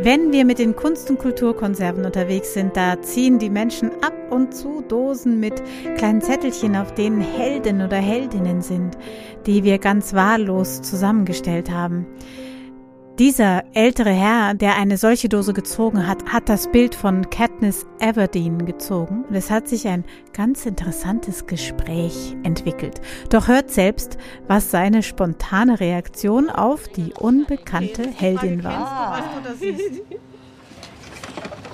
Wenn wir mit den Kunst- und Kulturkonserven unterwegs sind, da ziehen die Menschen ab und zu Dosen mit kleinen Zettelchen, auf denen Helden oder Heldinnen sind, die wir ganz wahllos zusammengestellt haben. Dieser ältere Herr, der eine solche Dose gezogen hat, hat das Bild von Katniss Everdeen gezogen und es hat sich ein ganz interessantes Gespräch entwickelt. Doch hört selbst, was seine spontane Reaktion auf die unbekannte Heldin war.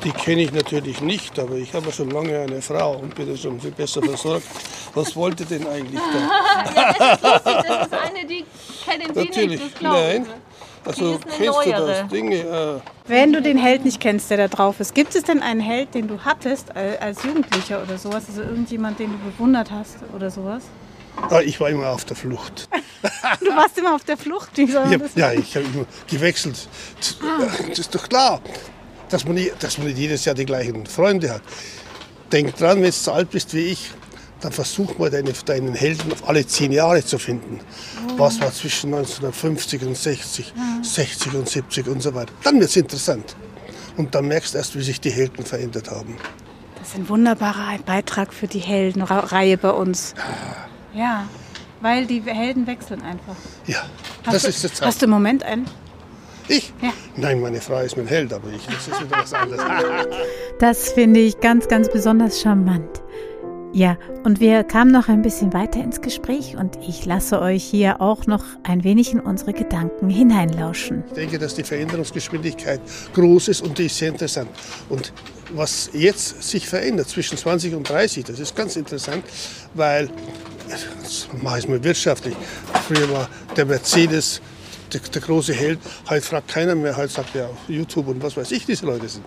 Die kenne ich natürlich nicht, aber ich habe schon lange eine Frau und bin schon viel besser versorgt. Was wollte denn eigentlich da? ja, das ist lustig, das ist eine, die kennen Sie Natürlich, nicht, das glaube ich. Also kennst du das Dinge? Äh, Wenn du den Held nicht kennst, der da drauf ist, gibt es denn einen Held, den du hattest al- als Jugendlicher oder sowas? Also irgendjemand, den du bewundert hast oder sowas? ah, ich war immer auf der Flucht. Du warst immer auf der Flucht. Wie soll man Ich das hab, ja, ich habe immer gewechselt. Das, das ist doch klar, dass man, nicht, dass man nicht jedes Jahr die gleichen Freunde hat. Denk dran, wenn du so alt bist wie ich, dann versuch mal deine, deinen Helden auf alle zehn Jahre zu finden. Was war zwischen 1950 und 60, 60 und 70 und so weiter. Dann wird es interessant. Und dann merkst du erst, wie sich die Helden verändert haben. Das ist ein wunderbarer Beitrag für die Heldenreihe bei uns. Ja, weil die Helden wechseln einfach. Ja, Hast das du, ist die Zeit. Hast du im Moment einen? Ich? Ja. Nein, meine Frau ist mein Held, aber ich, das ist wieder was anderes. Das finde ich ganz, ganz besonders charmant. Ja, und wir kamen noch ein bisschen weiter ins Gespräch und ich lasse euch hier auch noch ein wenig in unsere Gedanken hineinlauschen. Ich denke, dass die Veränderungsgeschwindigkeit groß ist und die ist sehr interessant. Und was jetzt sich verändert zwischen 20 und 30, das ist ganz interessant, weil, jetzt mache ich mal wirtschaftlich, früher war der Mercedes der, der große Held, heute fragt keiner mehr, heute sagt auf YouTube und was weiß ich, diese Leute sind.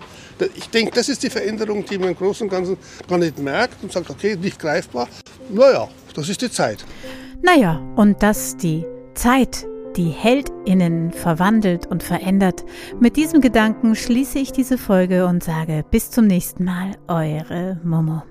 Ich denke, das ist die Veränderung, die man im Großen und Ganzen gar nicht merkt und sagt, okay, nicht greifbar. Naja, das ist die Zeit. Naja, und dass die Zeit die HeldInnen verwandelt und verändert. Mit diesem Gedanken schließe ich diese Folge und sage bis zum nächsten Mal, eure Momo.